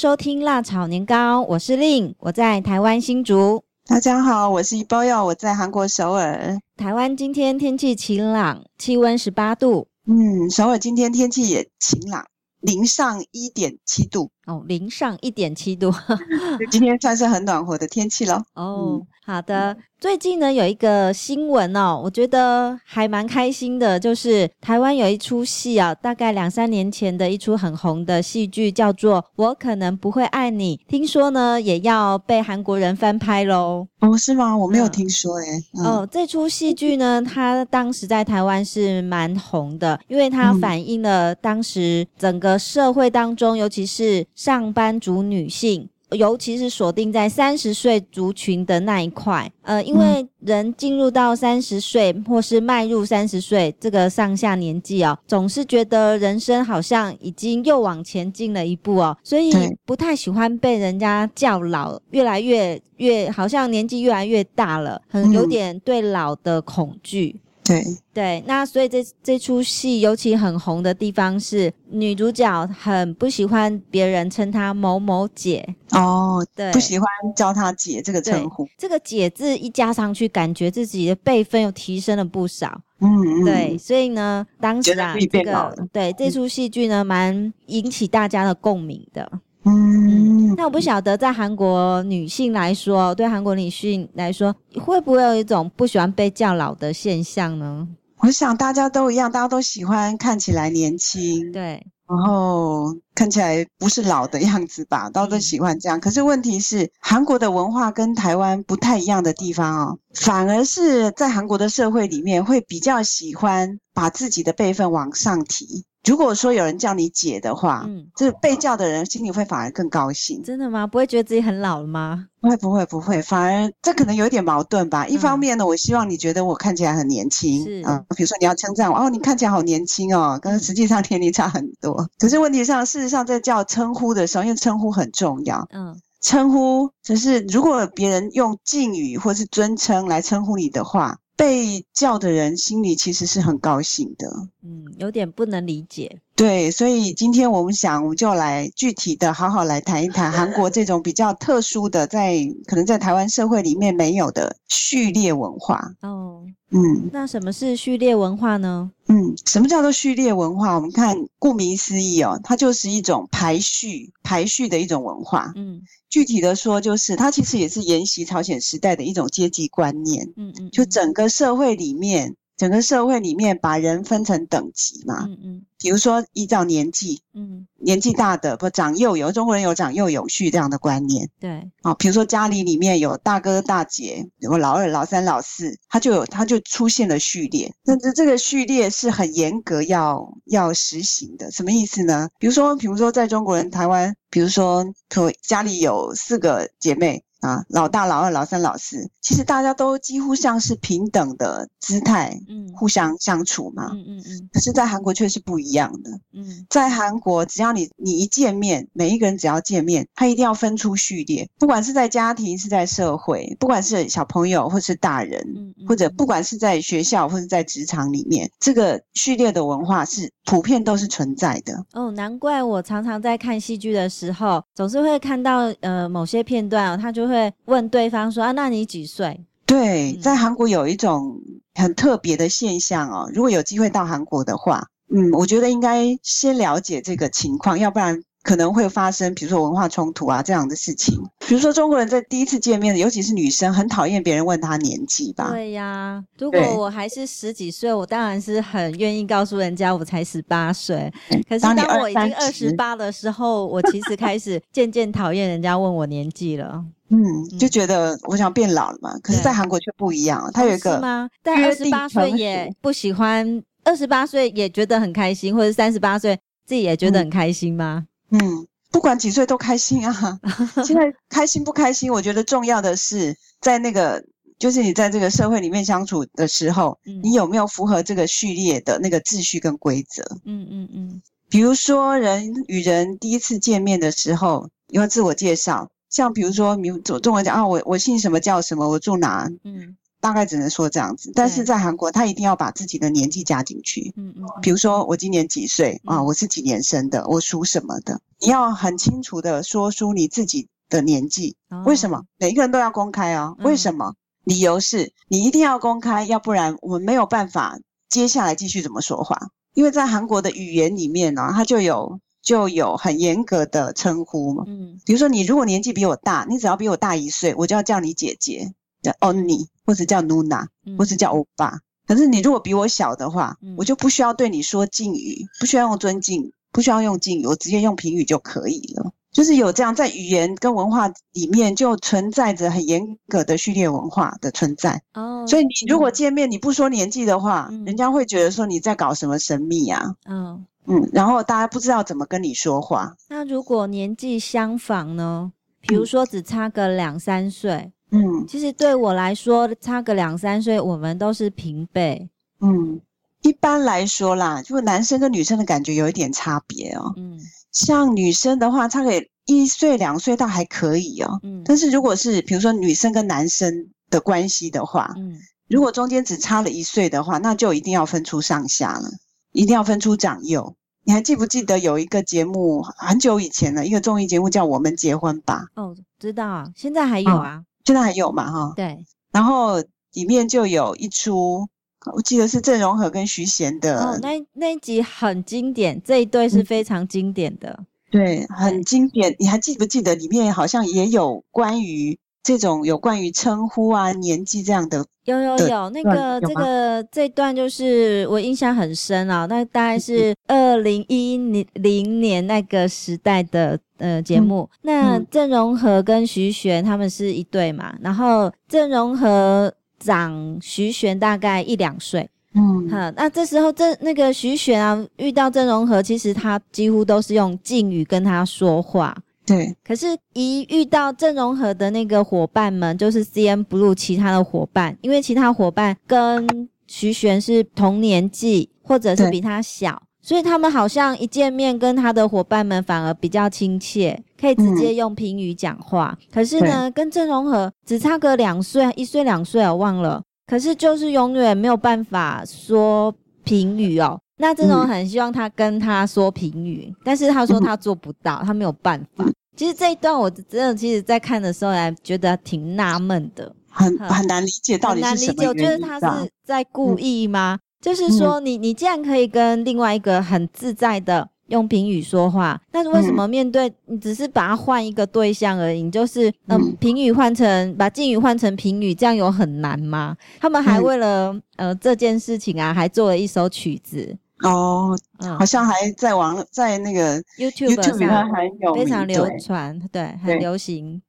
收听辣炒年糕，我是令，我在台湾新竹。大家好，我是一包药，我在韩国首尔。台湾今天天气晴朗，气温十八度。嗯，首尔今天天气也晴朗，零上一点七度。哦，零上一点七度，今天算是很暖和的天气了。哦，嗯、好的。最近呢，有一个新闻哦，我觉得还蛮开心的，就是台湾有一出戏啊，大概两三年前的一出很红的戏剧，叫做《我可能不会爱你》，听说呢也要被韩国人翻拍喽。哦，是吗？我没有听说诶、欸嗯、哦，这出戏剧呢，它当时在台湾是蛮红的，因为它反映了当时整个社会当中，尤其是上班族女性。尤其是锁定在三十岁族群的那一块，呃，因为人进入到三十岁或是迈入三十岁这个上下年纪哦，总是觉得人生好像已经又往前进了一步哦，所以不太喜欢被人家叫老，越来越越好像年纪越来越大了，很有点对老的恐惧。对对，那所以这这出戏尤其很红的地方是女主角很不喜欢别人称她某某姐哦，对，不喜欢叫她姐这个称呼。这个姐字一加上去，感觉自己的辈分又提升了不少。嗯，嗯，对，所以呢，当时啊，这个对这出戏剧呢，蛮引起大家的共鸣的。嗯，那我不晓得，在韩国女性来说，对韩国女性来说，会不会有一种不喜欢被叫老的现象呢？我想大家都一样，大家都喜欢看起来年轻，对，然后看起来不是老的样子吧，大家都喜欢这样。可是问题是，韩国的文化跟台湾不太一样的地方哦，反而是在韩国的社会里面，会比较喜欢把自己的辈分往上提。如果说有人叫你姐的话，嗯，这被叫的人心里会反而更高兴。真的吗？不会觉得自己很老了吗？不会，不会，不会，反而这可能有一点矛盾吧。嗯、一方面呢，我希望你觉得我看起来很年轻，是啊，比如说你要称赞我，哦，你看起来好年轻哦，跟实际上年龄差很多。可是问题上，事实上在叫称呼的时候，因为称呼很重要，嗯，称呼就是如果别人用敬语或是尊称来称呼你的话。被叫的人心里其实是很高兴的，嗯，有点不能理解。对，所以今天我们想，我们就来具体的好好来谈一谈韩国这种比较特殊的，在可能在台湾社会里面没有的序列文化。哦，嗯，那什么是序列文化呢？嗯，什么叫做序列文化？我们看，顾名思义哦，它就是一种排序、排序的一种文化。嗯。具体的说，就是它其实也是沿袭朝鲜时代的一种阶级观念。嗯嗯，就整个社会里面，整个社会里面把人分成等级嘛。嗯嗯。比如说依照年纪，嗯，年纪大的不长幼有，中国人有长幼有序这样的观念。对。啊，比如说家里里面有大哥大姐，有老二、老三、老四，他就有他就出现了序列。但是这个序列是很严格要要实行的。什么意思呢？比如说，比如说在中国人台湾，比如说可家里有四个姐妹。啊，老大、老二、老三、老四，其实大家都几乎像是平等的姿态，嗯，互相相处嘛，嗯嗯嗯。可是，在韩国却是不一样的，嗯，在韩国，只要你你一见面，每一个人只要见面，他一定要分出序列，不管是在家庭，是在社会，不管是小朋友或是大人，嗯，或者不管是在学校或者在职场里面，这个序列的文化是普遍都是存在的。哦，难怪我常常在看戏剧的时候，总是会看到呃某些片段哦，他就。会问对方说啊，那你几岁？对，在韩国有一种很特别的现象哦。如果有机会到韩国的话，嗯，我觉得应该先了解这个情况，要不然。可能会发生，比如说文化冲突啊这样的事情。比如说中国人在第一次见面，尤其是女生，很讨厌别人问她年纪吧？对呀。如果我还是十几岁，我当然是很愿意告诉人家我才十八岁。可是当我已经二十八的时候，我其实开始渐渐讨厌人家问我年纪了。嗯，就觉得我想变老了嘛。可是，在韩国却不一样，他有一个是吗？但二十八岁也不喜欢，二十八岁也觉得很开心，或者三十八岁自己也觉得很开心吗？嗯，不管几岁都开心啊！现在开心不开心，我觉得重要的是在那个，就是你在这个社会里面相处的时候，嗯、你有没有符合这个序列的那个秩序跟规则？嗯嗯嗯。比如说，人与人第一次见面的时候，要自我介绍，像比如说，你中中文讲啊，我我姓什么叫什么，我住哪？嗯。大概只能说这样子。但是在韩国，他一定要把自己的年纪加进去。嗯嗯。比如说我今年几岁啊？我是几年生的？我属什么的？你要很清楚的说出你自己的年纪。为什么？每一个人都要公开啊？为什么？理由是你一定要公开，要不然我们没有办法接下来继续怎么说话。因为在韩国的语言里面呢，它就有。就有很严格的称呼嘛，嗯，比如说你如果年纪比我大，你只要比我大一岁，我就要叫你姐姐，叫 Onni，或者叫 Nuna，或者叫欧巴。可是你如果比我小的话，我就不需要对你说敬语，不需要用尊敬，不需要用敬语，我直接用评语就可以了。就是有这样在语言跟文化里面就存在着很严格的序列文化的存在。哦，所以你如果见面你不说年纪的话，人家会觉得说你在搞什么神秘啊？嗯。嗯，然后大家不知道怎么跟你说话。那如果年纪相仿呢？比如说只差个两三岁，嗯，其实对我来说差个两三岁，我们都是平辈。嗯，一般来说啦，就男生跟女生的感觉有一点差别哦。嗯，像女生的话，差个一岁两岁倒还可以哦。嗯，但是如果是比如说女生跟男生的关系的话，嗯，如果中间只差了一岁的话，那就一定要分出上下了。一定要分出长幼。你还记不记得有一个节目很久以前了，一个综艺节目叫《我们结婚吧》？哦，知道啊，现在还有啊，哦、现在还有嘛？哈，对。然后里面就有一出，我记得是郑容和跟徐贤的。哦，那那一集很经典，这一对是非常经典的。嗯、对，很经典。你还记不记得里面好像也有关于？这种有关于称呼啊、年纪这样的，有有有，那个这个这段就是我印象很深啊。那大概是二零一零年那个时代的呃节目。嗯、那郑容和跟徐玄他们是一对嘛，然后郑容和长徐玄大概一两岁。嗯，好，那这时候这那个徐玄啊遇到郑容和，其实他几乎都是用敬语跟他说话。对，可是，一遇到郑容和的那个伙伴们，就是 CNBLUE 其他的伙伴，因为其他伙伴跟徐玄是同年纪，或者是比他小，所以他们好像一见面，跟他的伙伴们反而比较亲切，可以直接用平语讲话。嗯、可是呢，跟郑容和只差个两岁，一岁两岁，我忘了。可是就是永远没有办法说平语哦。那这种很希望他跟他说评语，嗯、但是他说他做不到，嗯、他没有办法。其实这一段我真的，其实在看的时候还觉得挺纳闷的，很很难理解到底是什么原因。很难理解，我觉得他是在故意吗？嗯、就是说你，你你既然可以跟另外一个很自在的用评语说话，但是为什么面对你只是把它换一个对象而已？你就是嗯，评语换成把敬语换成评语，这样有很难吗？他们还为了、嗯、呃这件事情啊，还做了一首曲子。哦，好像还在网在那个 YouTube 上还有非常流传，对，对，很流行。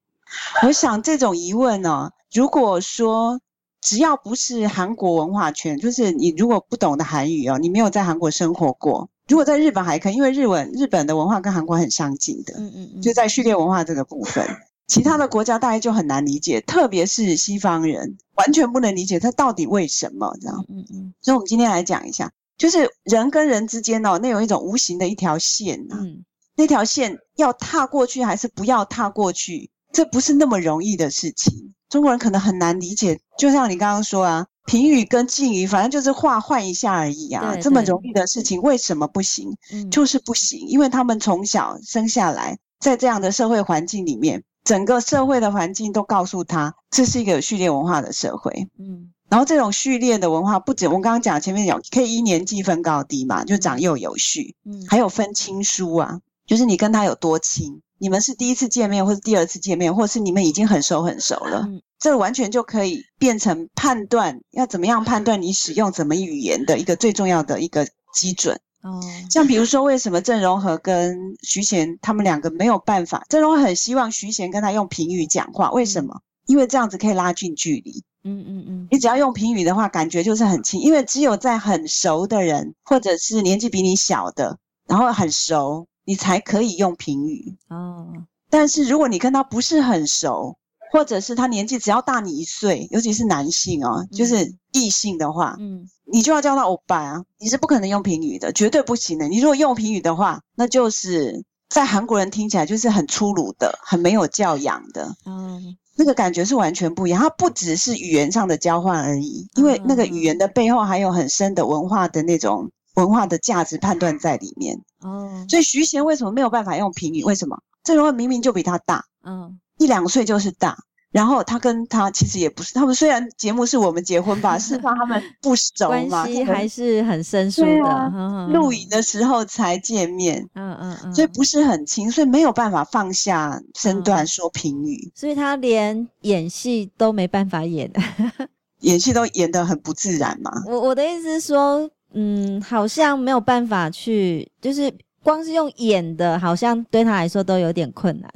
我想这种疑问呢、哦，如果说只要不是韩国文化圈，就是你如果不懂得韩语哦，你没有在韩国生活过，如果在日本还可以，因为日文日本的文化跟韩国很相近的，嗯嗯嗯，就在序列文化这个部分，其他的国家大概就很难理解，特别是西方人完全不能理解他到底为什么，这样，嗯嗯，所以我们今天来讲一下。就是人跟人之间哦，那有一种无形的一条线呐、啊，嗯、那条线要踏过去还是不要踏过去，这不是那么容易的事情。中国人可能很难理解，就像你刚刚说啊，平语跟敬语，反正就是话换一下而已啊，这么容易的事情为什么不行？嗯、就是不行，因为他们从小生下来在这样的社会环境里面，整个社会的环境都告诉他，这是一个有序列文化的社会。嗯。然后这种序列的文化，不止我们刚刚讲前面有可以依年纪分高低嘛，就长幼有序，嗯，还有分亲疏啊，就是你跟他有多亲，你们是第一次见面，或是第二次见面，或是你们已经很熟很熟了，嗯，这完全就可以变成判断要怎么样判断你使用怎么语言的一个最重要的一个基准哦。像比如说，为什么郑容和跟徐贤他们两个没有办法？郑容很希望徐贤跟他用平语讲话，为什么？因为这样子可以拉近距离。嗯嗯嗯，你只要用平语的话，感觉就是很亲，因为只有在很熟的人，或者是年纪比你小的，然后很熟，你才可以用平语哦。但是如果你跟他不是很熟，或者是他年纪只要大你一岁，尤其是男性哦，就是异性的话，嗯，你就要叫他欧巴啊，你是不可能用平语的，绝对不行的。你如果用平语的话，那就是在韩国人听起来就是很粗鲁的，很没有教养的。嗯。那个感觉是完全不一样，它不只是语言上的交换而已，因为那个语言的背后还有很深的文化的那种文化的价值判断在里面。哦，所以徐贤为什么没有办法用评语？为什么？这个人明明就比他大，嗯，一两岁就是大。然后他跟他其实也不是，他们虽然节目是我们结婚吧，事实上他们 不熟嘛，关系还是很生疏的。录影的时候才见面，嗯嗯嗯，所以不是很亲，所以没有办法放下身段说评语，所以他连演戏都没办法演，演戏都演得很不自然嘛。我我的意思是说，嗯，好像没有办法去，就是光是用演的，好像对他来说都有点困难。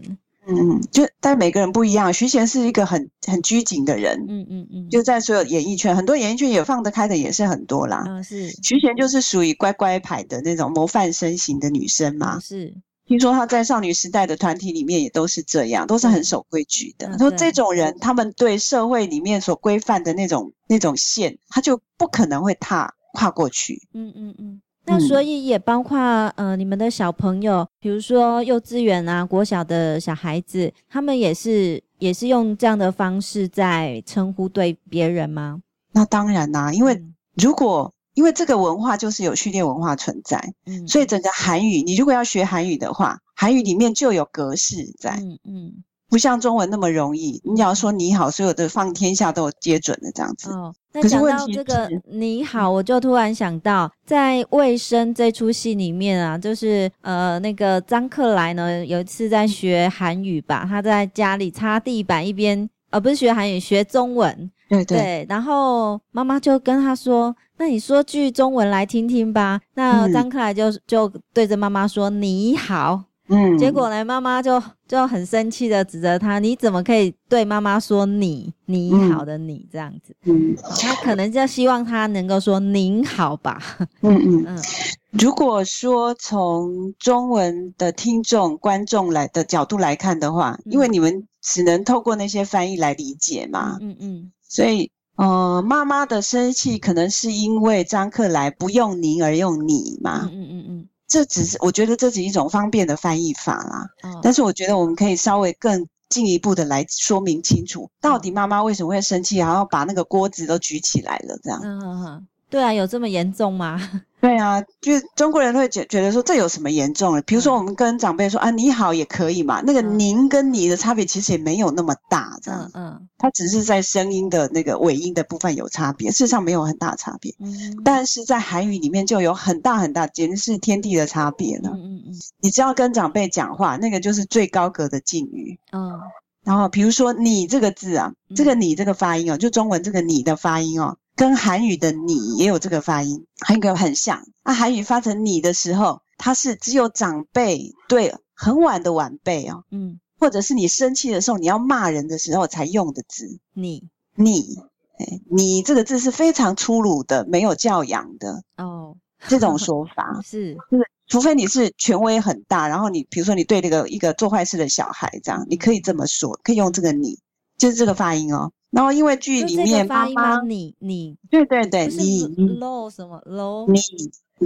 嗯，就但每个人不一样。徐贤是一个很很拘谨的人，嗯嗯嗯，就在所有演艺圈，很多演艺圈也放得开的也是很多啦。嗯，是。徐贤就是属于乖乖牌的那种模范身形的女生嘛。是。听说她在少女时代的团体里面也都是这样，都是很守规矩的。说这种人，他们对社会里面所规范的那种那种线，他就不可能会踏跨过去。嗯嗯嗯。那所以也包括呃，你们的小朋友，比如说幼稚园啊、国小的小孩子，他们也是也是用这样的方式在称呼对别人吗？那当然啦、啊，因为如果因为这个文化就是有序列文化存在，嗯，所以整个韩语，你如果要学韩语的话，韩语里面就有格式在，嗯嗯。不像中文那么容易，你要说你好，所有的放天下都有接准的这样子。哦，那讲到这个你好，我就突然想到，在《卫生》这出戏里面啊，就是呃那个张克莱呢，有一次在学韩语吧，他在家里擦地板，一边呃不是学韩语，学中文。对对，对。然后妈妈就跟他说：“那你说句中文来听听吧。”那张克莱就就对着妈妈说：“你好。”嗯，结果呢，妈妈就就很生气的指责他，你怎么可以对妈妈说你你好的你这样子？嗯，他可能就希望他能够说您好吧。嗯嗯 嗯。如果说从中文的听众观众来的角度来看的话，因为你们只能透过那些翻译来理解嘛。嗯嗯。所以，呃，妈妈的生气可能是因为张克莱不用您而用你嘛。嗯嗯嗯。这只是我觉得这是一种方便的翻译法啦，哦、但是我觉得我们可以稍微更进一步的来说明清楚，到底妈妈为什么会生气，然后把那个锅子都举起来了，这样。嗯嗯嗯对啊，有这么严重吗？对啊，就是中国人会觉觉得说，这有什么严重的？比如说我们跟长辈说啊，你好也可以嘛。那个您跟你的差别其实也没有那么大，这样。嗯嗯。它只是在声音的那个尾音的部分有差别，事实上没有很大差别。嗯。但是在韩语里面就有很大很大，简直是天地的差别了。嗯嗯嗯。你只要跟长辈讲话，那个就是最高格的敬语。嗯。然后比如说你这个字啊，这个你这个发音哦，就中文这个你的发音哦。跟韩语的“你”也有这个发音，还有一个很像。那韩语发成“你”的时候，它是只有长辈对很晚的晚辈哦，嗯，或者是你生气的时候，你要骂人的时候才用的字。你你，哎，你这个字是非常粗鲁的，没有教养的哦。这种说法 是，就是除非你是权威很大，然后你比如说你对那个一个做坏事的小孩这样，你可以这么说，可以用这个“你”，就是这个发音哦。然后因为剧里面妈妈，你你对对对，你 low 什么 low 你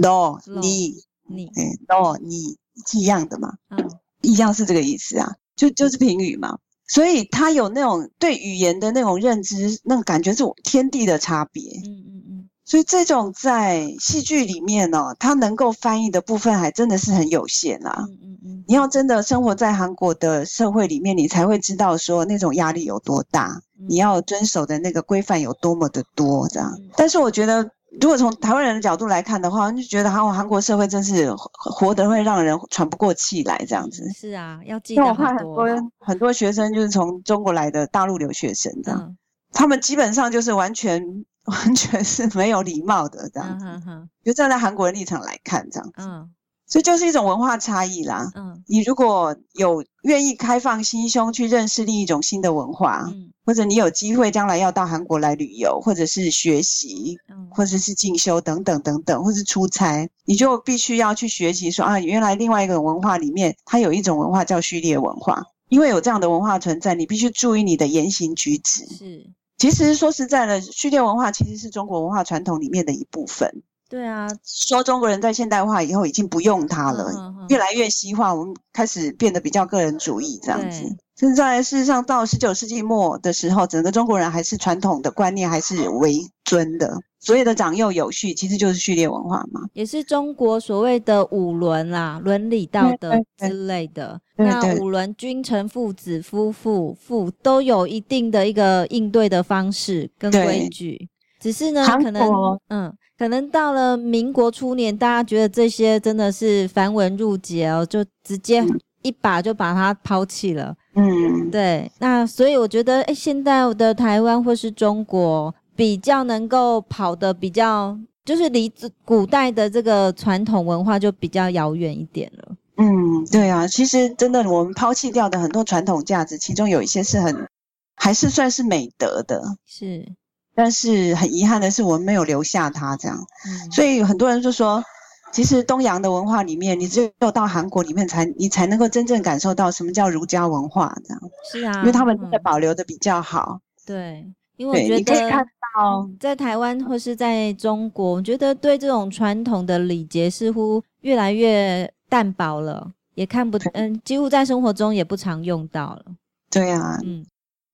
low 你你哎 low 你是一样的嘛？嗯，一样是这个意思啊，就就是评语嘛。所以他有那种对语言的那种认知，那种感觉是天地的差别。嗯。所以这种在戏剧里面呢，它能够翻译的部分还真的是很有限啊。嗯嗯嗯。你要真的生活在韩国的社会里面，你才会知道说那种压力有多大。你要遵守的那个规范有多么的多，这样。但是我觉得，如果从台湾人的角度来看的话，就觉得韩韩国社会真是活得会让人喘不过气来，这样子。是啊，要记得很多。很多很多学生就是从中国来的大陆留学生，这样，嗯、他们基本上就是完全完全是没有礼貌的，这样子。就站在韩国人立场来看，这样子。嗯所以就是一种文化差异啦。嗯，你如果有愿意开放心胸去认识另一种新的文化，嗯，或者你有机会将来要到韩国来旅游，或者是学习，嗯，或者是进修等等等等，或是出差，你就必须要去学习说啊，原来另外一个文化里面，它有一种文化叫序列文化，因为有这样的文化存在，你必须注意你的言行举止。是，其实说实在的，序列文化其实是中国文化传统里面的一部分。对啊，说中国人在现代化以后已经不用它了，嗯嗯、越来越西化，我们开始变得比较个人主义这样子。现在事实上到十九世纪末的时候，整个中国人还是传统的观念还是为尊的。所谓的长幼有序，其实就是序列文化嘛，也是中国所谓的五伦啦，伦理道德之类的。那五伦，君臣、父子、夫妇、父都有一定的一个应对的方式跟规矩。只是呢，可能嗯，可能到了民国初年，大家觉得这些真的是繁文缛节哦，就直接一把就把它抛弃了。嗯，对。那所以我觉得，哎，现在的台湾或是中国。比较能够跑的比较，就是离古代的这个传统文化就比较遥远一点了。嗯，对啊，其实真的，我们抛弃掉的很多传统价值，其中有一些是很还是算是美德的，是。但是很遗憾的是，我们没有留下它这样。嗯。所以很多人就说，其实东洋的文化里面，你只有到韩国里面才你才能够真正感受到什么叫儒家文化这样。是啊，因为他们真的保留的比较好。嗯、对。因为我觉得，在台湾或是在中国，我觉得对这种传统的礼节似乎越来越淡薄了，也看不，嗯，几乎在生活中也不常用到了。对啊，嗯，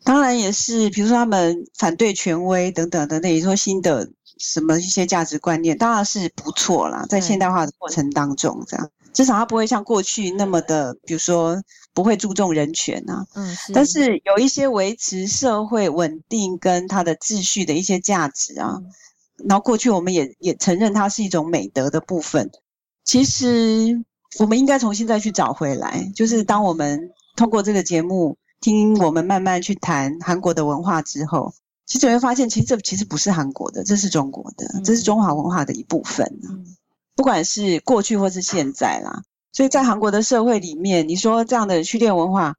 当然也是，比如说他们反对权威等等等等你说新的什么一些价值观念，当然是不错啦，在现代化的过程当中，这样。至少它不会像过去那么的，比如说不会注重人权呐、啊。嗯，是。但是有一些维持社会稳定跟它的秩序的一些价值啊，嗯、然后过去我们也也承认它是一种美德的部分。其实我们应该重新再去找回来。就是当我们通过这个节目听我们慢慢去谈韩国的文化之后，其实你会发现，其实这其实不是韩国的，这是中国的，这是中华文化的一部分、啊。嗯。不管是过去或是现在啦，所以在韩国的社会里面，你说这样的序列文化，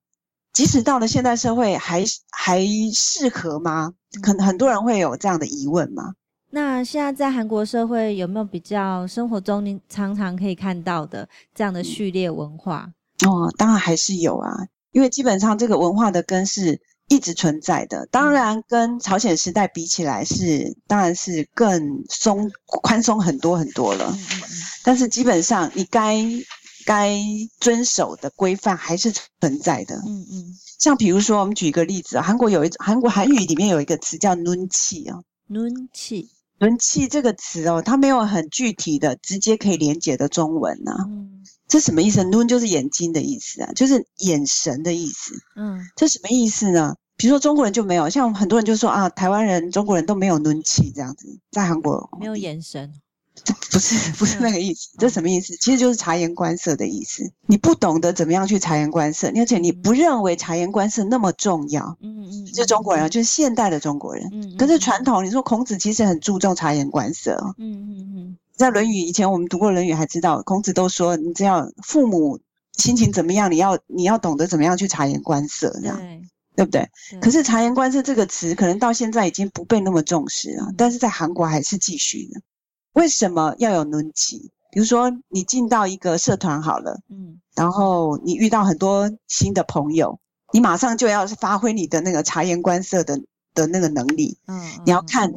即使到了现代社会还，还还适合吗？可能很多人会有这样的疑问吗。那现在在韩国社会有没有比较生活中您常常可以看到的这样的序列文化？哦，当然还是有啊，因为基本上这个文化的根是。一直存在的，当然跟朝鲜时代比起来是，当然是更松宽松很多很多了。但是基本上你该该遵守的规范还是存在的。嗯嗯。像比如说，我们举一个例子啊，韩国有一韩国韩语里面有一个词叫 “nunchi” 啊，“nunchi”。nunchi 这个词哦，它没有很具体的、直接可以连接的中文呐、啊。嗯。这什么意思？nun 就是眼睛的意思啊，就是眼神的意思。嗯，这什么意思呢？比如说中国人就没有，像很多人就说啊，台湾人、中国人都没有 nun 气这样子，在韩国没有眼神，这 不是不是那个意思。这什么意思？其实就是察言观色的意思。你不懂得怎么样去察言观色，而且你不认为察言观色那么重要。嗯嗯，就中国人就是现代的中国人。嗯，可是传统，你说孔子其实很注重察言观色。嗯嗯嗯。在《论语》以前，我们读过《论语》，还知道孔子都说，你只要父母心情怎么样，你要你要懂得怎么样去察言观色，这样对，不对？对。可是“察言观色”这个词，可能到现在已经不被那么重视了，但是在韩国还是继续的。为什么要有轮级？比如说，你进到一个社团好了，嗯，然后你遇到很多新的朋友，你马上就要发挥你的那个察言观色的的那个能力，嗯，你要看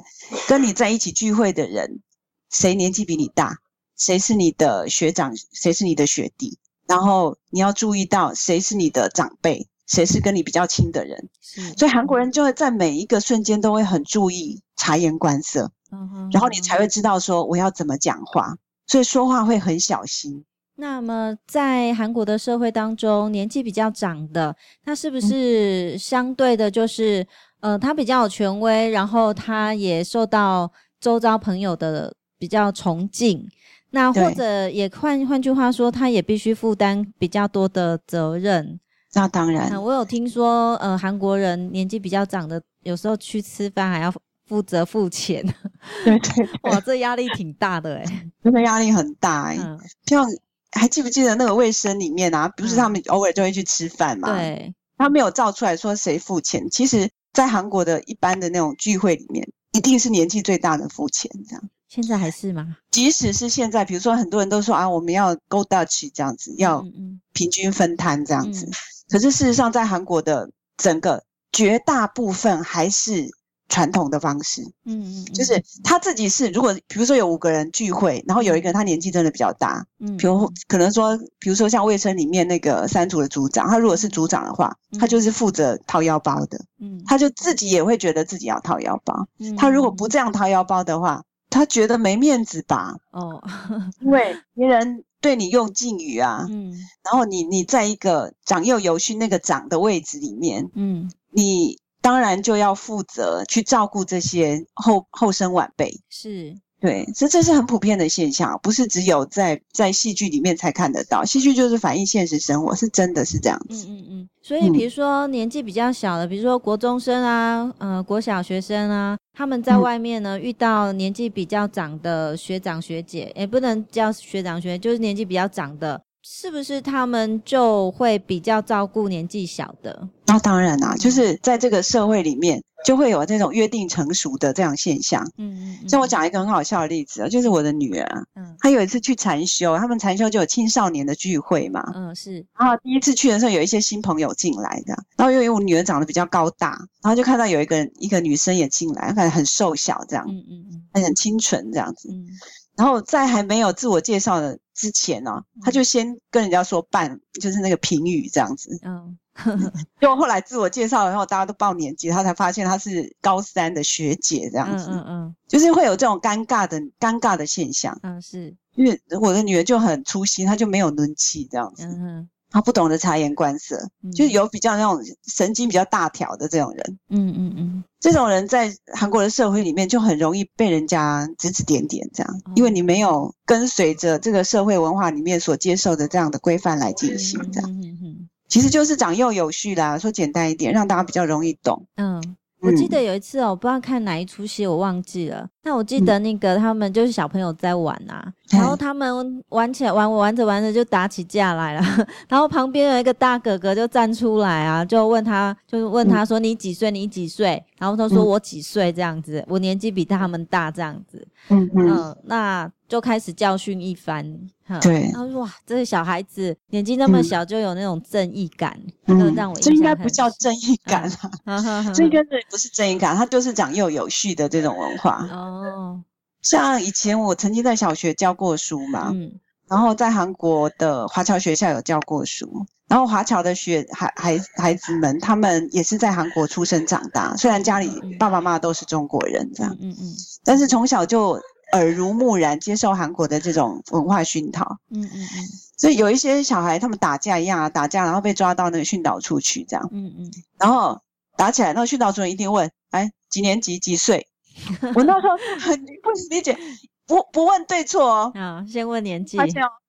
跟你在一起聚会的人。谁年纪比你大？谁是你的学长？谁是你的学弟？然后你要注意到谁是你的长辈？谁是跟你比较亲的人？是。所以韩国人就会在每一个瞬间都会很注意察言观色，嗯哼。然后你才会知道说我要怎么讲话，所以说话会很小心。那么在韩国的社会当中，年纪比较长的，他是不是相对的，就是、嗯、呃，他比较有权威，然后他也受到周遭朋友的。比较崇敬，那或者也换换句话说，他也必须负担比较多的责任。那当然，我有听说，呃，韩国人年纪比较长的，有时候去吃饭还要负责付钱。对对，对，哇，这压力挺大的哎、欸、真的压力很大哎、欸嗯、像还记不记得那个卫生里面啊？不是他们偶尔就会去吃饭嘛？对，他没有照出来说谁付钱。其实，在韩国的一般的那种聚会里面，一定是年纪最大的付钱，这样。现在还是吗？即使是现在，比如说很多人都说啊，我们要 go Dutch 这样子，要平均分摊这样子。嗯嗯、可是事实上，在韩国的整个绝大部分还是传统的方式。嗯嗯，就是他自己是，如果比如说有五个人聚会，然后有一个人他年纪真的比较大，嗯，比如可能说，比如说像卫生里面那个三组的组长，他如果是组长的话，他就是负责掏腰包的，嗯，他就自己也会觉得自己要掏腰包，嗯，他如果不这样掏腰包的话，他觉得没面子吧？哦，因为别人。对你用敬语啊，嗯，然后你你在一个长幼有序那个长的位置里面，嗯，你当然就要负责去照顾这些后后生晚辈，是。对，这这是很普遍的现象，不是只有在在戏剧里面才看得到。戏剧就是反映现实生活，是真的是这样子。嗯嗯嗯。所以，比如说年纪比较小的，比如说国中生啊，呃，国小学生啊，他们在外面呢遇到年纪比较长的学长学姐，也不能叫学长学姐，就是年纪比较长的。是不是他们就会比较照顾年纪小的？那、哦、当然啦、啊，就是在这个社会里面，就会有这种约定成熟的这样现象。嗯嗯，嗯。像我讲一个很好笑的例子啊，就是我的女儿，嗯，她有一次去禅修，他们禅修就有青少年的聚会嘛。嗯，是。然后第一次去的时候，有一些新朋友进来的，然后因为我女儿长得比较高大，然后就看到有一个一个女生也进来，看很瘦小这样，嗯嗯嗯，很清纯这样子。嗯。然后在还没有自我介绍的之前呢、啊，他就先跟人家说半，就是那个评语这样子。嗯，就后来自我介绍，然后大家都报年级，他才发现他是高三的学姐这样子。嗯嗯，嗯，就是会有这种尴尬的尴尬的现象。嗯，是因为我的女儿就很粗心，她就没有抡气这样子。嗯嗯。他不懂得察言观色，嗯、就是有比较那种神经比较大条的这种人。嗯嗯嗯，这种人在韩国的社会里面就很容易被人家指指点点，这样，哦、因为你没有跟随着这个社会文化里面所接受的这样的规范来进行，这样。嗯嗯嗯，其实就是长幼有序啦，说简单一点，让大家比较容易懂。嗯。我记得有一次哦，我不知道看哪一出戏，我忘记了。那我记得那个他们就是小朋友在玩啊，然后他们玩起来玩玩着玩着就打起架来了，然后旁边有一个大哥哥就站出来啊，就问他，就问他说：“你几岁？你几岁？”然后他说：“我几岁？这样子，我年纪比他们大这样子。”嗯嗯，那。就开始教训一番，对，然后说哇，这个小孩子年纪那么小就有那种正义感，嗯，让我这应该不叫正义感啊，这应不是正义感，他就是长幼有序的这种文化。哦。像以前我曾经在小学教过书嘛，嗯，然后在韩国的华侨学校有教过书，然后华侨的学孩孩孩子们，他们也是在韩国出生长大，虽然家里爸爸妈妈都是中国人这样，嗯嗯，但是从小就。耳濡目染，接受韩国的这种文化熏陶，嗯嗯嗯，所以有一些小孩他们打架一样啊，打架然后被抓到那个训导处去，这样，嗯嗯，然后打起来，那个训导主任一定问，哎，几年级几岁？我那时候很不理解，不不问对错哦，啊，先问年纪，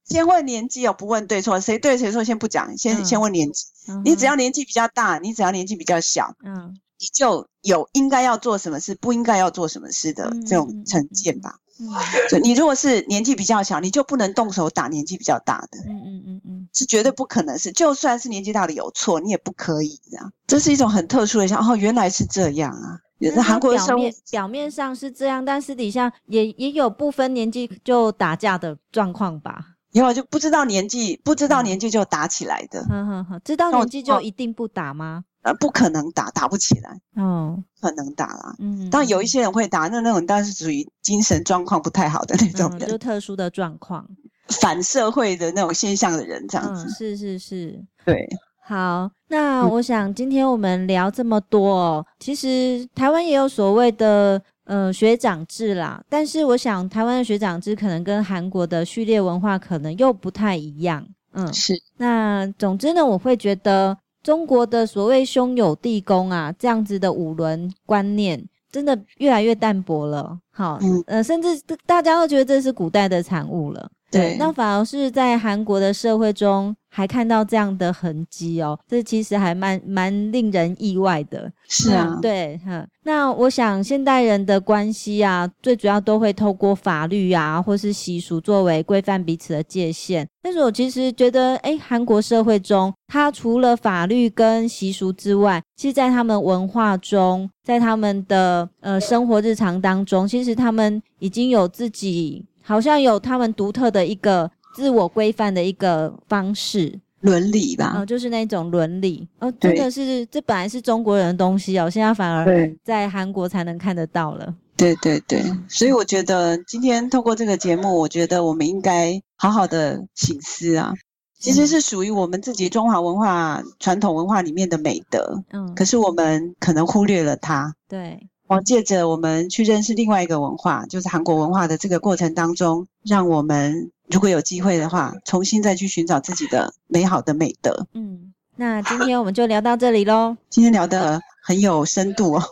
先问年纪哦，不问对错，谁对谁错先不讲，先先问年纪，你只要年纪比较大，你只要年纪比较小，嗯，你就有应该要做什么事，不应该要做什么事的这种成见吧。嗯，你如果是年纪比较小，你就不能动手打年纪比较大的。嗯嗯嗯嗯，是绝对不可能是，就算是年纪大的有错，你也不可以这样。这是一种很特殊的像哦，原来是这样啊。也是韩国的表面表面上是这样，但私底下也也有部分年纪就打架的状况吧。因为就不知道年纪，不知道年纪就打起来的。嗯哼哼，知道年纪就一定不打吗？呃，不可能打，打不起来。哦，可能打啦。嗯，但有一些人会打，那那种当然是属于精神状况不太好的那种人，嗯、就特殊的状况，反社会的那种现象的人，这样子。嗯、是是是，对。好，那我想今天我们聊这么多，其实台湾也有所谓的呃学长制啦，但是我想台湾的学长制可能跟韩国的序列文化可能又不太一样。嗯，是。那总之呢，我会觉得。中国的所谓兄友弟恭啊，这样子的五伦观念，真的越来越淡薄了。好，嗯、呃，甚至大家都觉得这是古代的产物了。对，那反而是在韩国的社会中还看到这样的痕迹哦，这其实还蛮蛮令人意外的。是啊，对，哈。那我想现代人的关系啊，最主要都会透过法律啊，或是习俗作为规范彼此的界限。但是我其实觉得，哎，韩国社会中，它除了法律跟习俗之外，其实在他们文化中，在他们的呃生活日常当中，其实他们已经有自己。好像有他们独特的一个自我规范的一个方式，伦理吧，哦，就是那种伦理。哦，真的是这本来是中国人的东西哦，现在反而在韩国才能看得到了。对对对，所以我觉得今天透过这个节目，我觉得我们应该好好的醒思啊，其实是属于我们自己中华文化传统文化里面的美德，嗯，可是我们可能忽略了它。对，我借着我们去认识另外一个文化，就是韩国文化的这个过程当中，让我们。如果有机会的话，重新再去寻找自己的美好的美德。嗯，那今天我们就聊到这里喽。今天聊的很有深度哦。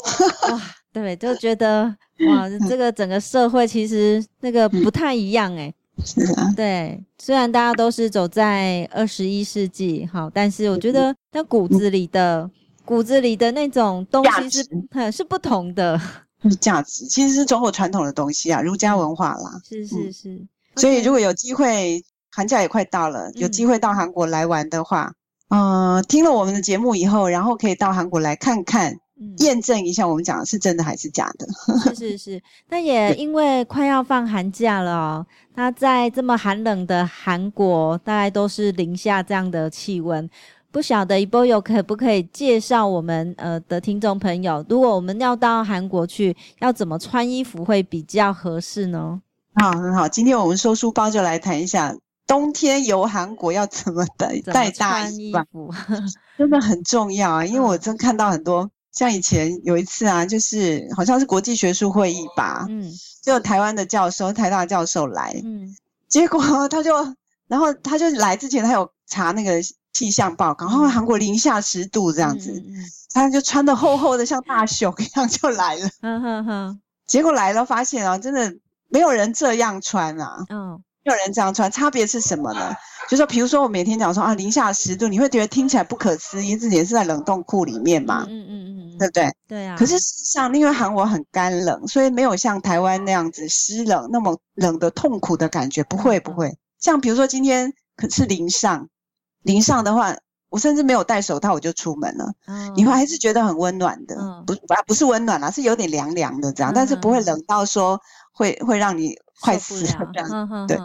哇，对，就觉得 哇，这个整个社会其实那个不太一样哎。是啊。对，虽然大家都是走在二十一世纪，好，但是我觉得在骨子里的、嗯、骨子里的那种东西是很是不同的。是价值，其实是中国传统的东西啊，儒家文化啦。是是是。嗯所以，如果有机会，寒假也快到了，有机会到韩国来玩的话，嗯、呃，听了我们的节目以后，然后可以到韩国来看看，嗯、验证一下我们讲的是真的还是假的。是是是，那也因为快要放寒假了哦，那在这么寒冷的韩国，大概都是零下这样的气温，不晓得 Eboyo 可不可以介绍我们呃的听众朋友，如果我们要到韩国去，要怎么穿衣服会比较合适呢？好，很好。今天我们收书包就来谈一下冬天游韩国要怎么带带大衣吧，真的很重要啊！因为我真看到很多，像以前有一次啊，就是好像是国际学术会议吧，嗯，就有台湾的教授，台大教授来，嗯，结果他就，然后他就来之前他有查那个气象报告，然后韩国零下十度这样子，嗯，他就穿的厚厚的像大熊一样就来了，嗯 哼哼，结果来了发现啊，真的。没有人这样穿啊，嗯，没有人这样穿，差别是什么呢？就说，比如说我每天讲说啊，零下十度，你会觉得听起来不可思议，自己是在冷冻库里面嘛，嗯嗯嗯，对不对？对啊。可是实际上因为韩国很干冷，所以没有像台湾那样子湿冷那么冷的痛苦的感觉，不会不会。像比如说今天可是零上，零上的话，我甚至没有戴手套我就出门了，嗯你会还是觉得很温暖的，不不不是温暖啦，是有点凉凉的这样，但是不会冷到说。会会让你快死这样，呵呵呵对，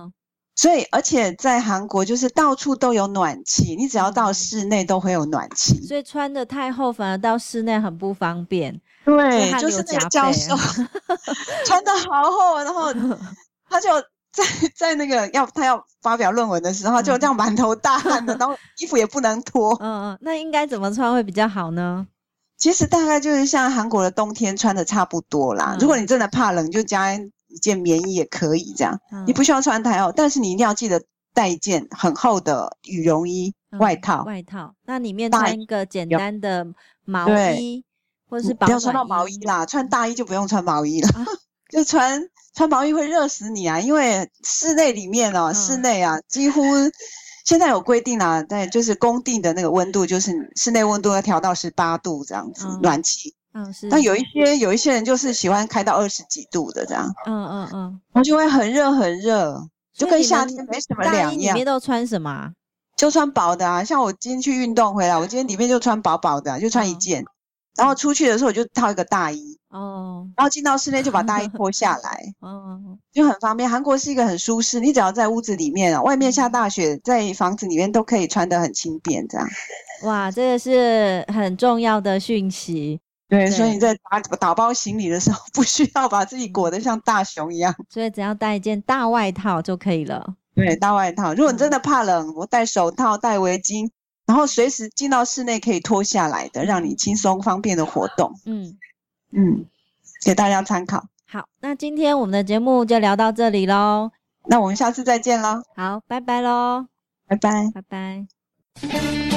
所以而且在韩国就是到处都有暖气，你只要到室内都会有暖气，所以穿的太厚反而到室内很不方便。对，就是那个教授 穿的好厚，然后 他就在 在那个要他要发表论文的时候，就这样满头大汗的，然后衣服也不能脱。嗯嗯，那应该怎么穿会比较好呢？其实大概就是像韩国的冬天穿的差不多啦。嗯、如果你真的怕冷，就加。一件棉衣也可以这样，嗯、你不需要穿太厚，但是你一定要记得带一件很厚的羽绒衣、嗯、外套。外套，那里面穿一个简单的毛衣，或者是保暖衣。不要穿到毛衣啦，穿大衣就不用穿毛衣了，啊、就穿穿毛衣会热死你啊！因为室内里面哦、室内啊，几乎现在有规定啊，在就是工地的那个温度，就是室内温度要调到十八度这样子，嗯、暖气。嗯，是。但有一些有一些人就是喜欢开到二十几度的这样，嗯嗯嗯，然后就会很热很热，就跟夏天没什么两样。里面都穿什么？就穿薄的啊，像我今天去运动回来，我今天里面就穿薄薄的，就穿一件，然后出去的时候我就套一个大衣，哦，然后进到室内就把大衣脱下来，哦，就很方便。韩国是一个很舒适，你只要在屋子里面啊，外面下大雪，在房子里面都可以穿得很轻便这样。哇，这个是很重要的讯息。对，所以你在打打包行李的时候，不需要把自己裹得像大熊一样，所以只要带一件大外套就可以了。对，大外套。如果你真的怕冷，我戴手套、戴围巾，然后随时进到室内可以脱下来的，让你轻松方便的活动。嗯嗯，给大家参考。好，那今天我们的节目就聊到这里喽。那我们下次再见喽。好，拜拜喽。拜拜，拜拜。